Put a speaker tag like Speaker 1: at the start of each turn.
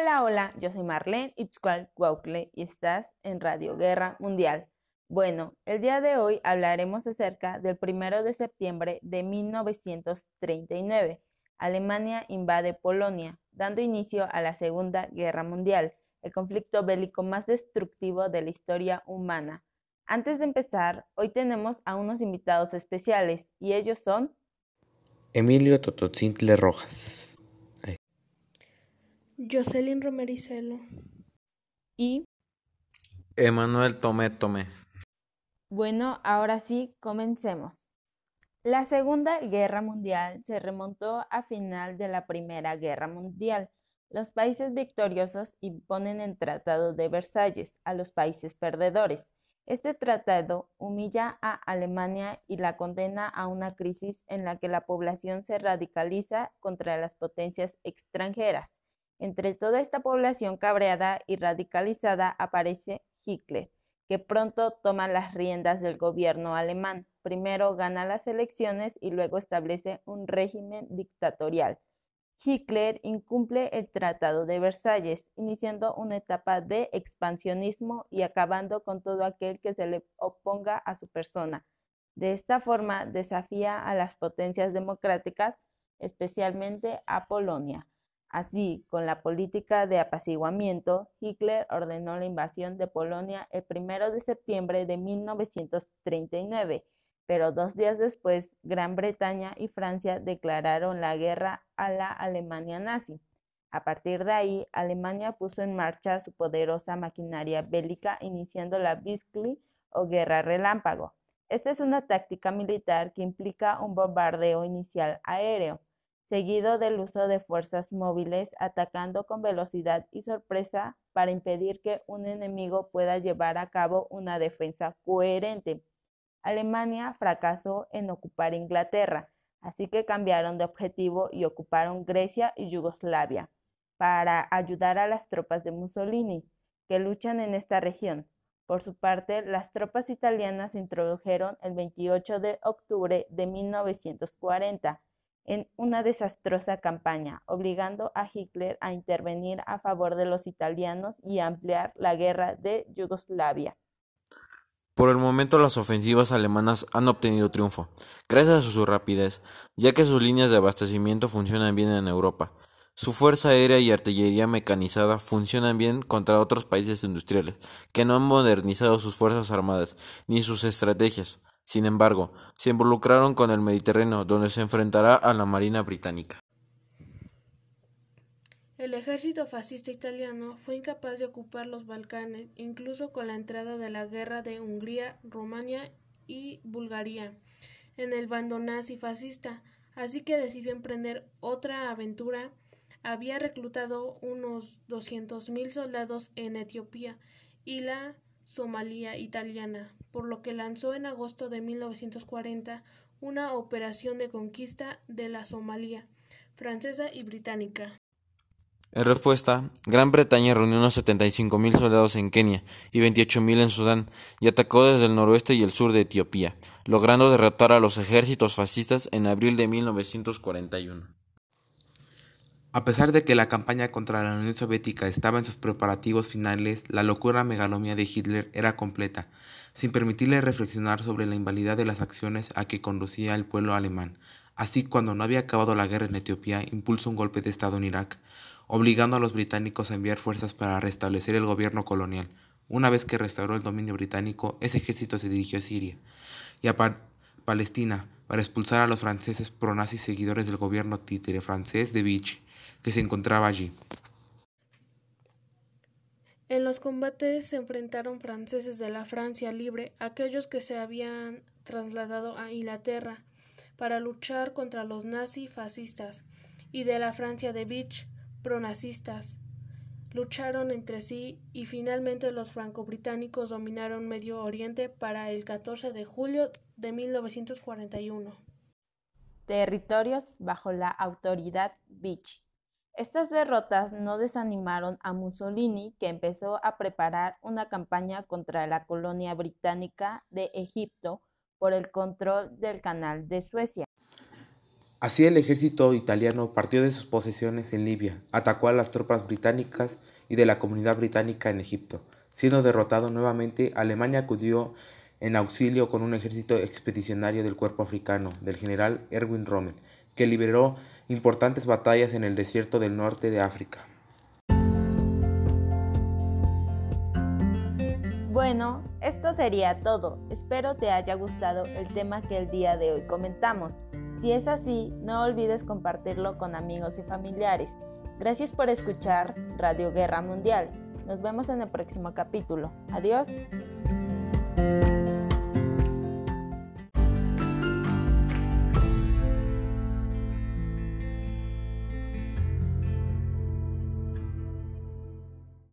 Speaker 1: Hola, hola, yo soy Marlene Itzcual Guaucle y estás en Radio Guerra Mundial. Bueno, el día de hoy hablaremos acerca del primero de septiembre de 1939. Alemania invade Polonia, dando inicio a la Segunda Guerra Mundial, el conflicto bélico más destructivo de la historia humana. Antes de empezar, hoy tenemos a unos invitados especiales y ellos son
Speaker 2: Emilio Tototzintle Rojas.
Speaker 3: Jocelyn Romericelo.
Speaker 1: Y
Speaker 4: Emanuel Tomé Tomé.
Speaker 1: Bueno, ahora sí, comencemos. La Segunda Guerra Mundial se remontó a final de la Primera Guerra Mundial. Los países victoriosos imponen el Tratado de Versalles a los países perdedores. Este tratado humilla a Alemania y la condena a una crisis en la que la población se radicaliza contra las potencias extranjeras. Entre toda esta población cabreada y radicalizada aparece Hitler, que pronto toma las riendas del gobierno alemán. Primero gana las elecciones y luego establece un régimen dictatorial. Hitler incumple el Tratado de Versalles, iniciando una etapa de expansionismo y acabando con todo aquel que se le oponga a su persona. De esta forma desafía a las potencias democráticas, especialmente a Polonia. Así, con la política de apaciguamiento, Hitler ordenó la invasión de Polonia el 1 de septiembre de 1939, pero dos días después Gran Bretaña y Francia declararon la guerra a la Alemania nazi. A partir de ahí, Alemania puso en marcha su poderosa maquinaria bélica, iniciando la Blitzkrieg o guerra relámpago. Esta es una táctica militar que implica un bombardeo inicial aéreo seguido del uso de fuerzas móviles atacando con velocidad y sorpresa para impedir que un enemigo pueda llevar a cabo una defensa coherente. Alemania fracasó en ocupar Inglaterra, así que cambiaron de objetivo y ocuparon Grecia y Yugoslavia para ayudar a las tropas de Mussolini, que luchan en esta región. Por su parte, las tropas italianas se introdujeron el 28 de octubre de 1940 en una desastrosa campaña, obligando a Hitler a intervenir a favor de los italianos y ampliar la guerra de Yugoslavia.
Speaker 4: Por el momento las ofensivas alemanas han obtenido triunfo, gracias a su rapidez, ya que sus líneas de abastecimiento funcionan bien en Europa. Su fuerza aérea y artillería mecanizada funcionan bien contra otros países industriales, que no han modernizado sus fuerzas armadas ni sus estrategias. Sin embargo, se involucraron con el Mediterráneo, donde se enfrentará a la Marina británica.
Speaker 3: El ejército fascista italiano fue incapaz de ocupar los Balcanes, incluso con la entrada de la guerra de Hungría, Rumania y Bulgaria en el bando nazi fascista, así que decidió emprender otra aventura. Había reclutado unos 200.000 soldados en Etiopía y la Somalia italiana, por lo que lanzó en agosto de 1940 una operación de conquista de la Somalia francesa y británica.
Speaker 4: En respuesta, Gran Bretaña reunió unos 75.000 soldados en Kenia y 28.000 en Sudán y atacó desde el noroeste y el sur de Etiopía, logrando derrotar a los ejércitos fascistas en abril de 1941.
Speaker 2: A pesar de que la campaña contra la Unión Soviética estaba en sus preparativos finales, la locura megalomía de Hitler era completa, sin permitirle reflexionar sobre la invalidad de las acciones a que conducía el pueblo alemán. Así, cuando no había acabado la guerra en Etiopía, impulsó un golpe de Estado en Irak, obligando a los británicos a enviar fuerzas para restablecer el gobierno colonial. Una vez que restauró el dominio británico, ese ejército se dirigió a Siria y a Palestina para expulsar a los franceses pronazis seguidores del gobierno títere francés de Vichy que se encontraba allí.
Speaker 3: En los combates se enfrentaron franceses de la Francia libre, aquellos que se habían trasladado a Inglaterra para luchar contra los nazis fascistas, y de la Francia de Vichy, pronazistas. Lucharon entre sí y finalmente los franco-británicos dominaron Medio Oriente para el 14 de julio de 1941.
Speaker 1: Territorios bajo la autoridad Vichy. Estas derrotas no desanimaron a Mussolini, que empezó a preparar una campaña contra la colonia británica de Egipto por el control del canal de Suecia.
Speaker 2: Así el ejército italiano partió de sus posesiones en Libia, atacó a las tropas británicas y de la comunidad británica en Egipto. Siendo derrotado nuevamente, Alemania acudió en auxilio con un ejército expedicionario del cuerpo africano del general Erwin Rommel, que liberó importantes batallas en el desierto del norte de África.
Speaker 1: Bueno, esto sería todo. Espero te haya gustado el tema que el día de hoy comentamos. Si es así, no olvides compartirlo con amigos y familiares. Gracias por escuchar Radio Guerra Mundial. Nos vemos en el próximo capítulo. Adiós.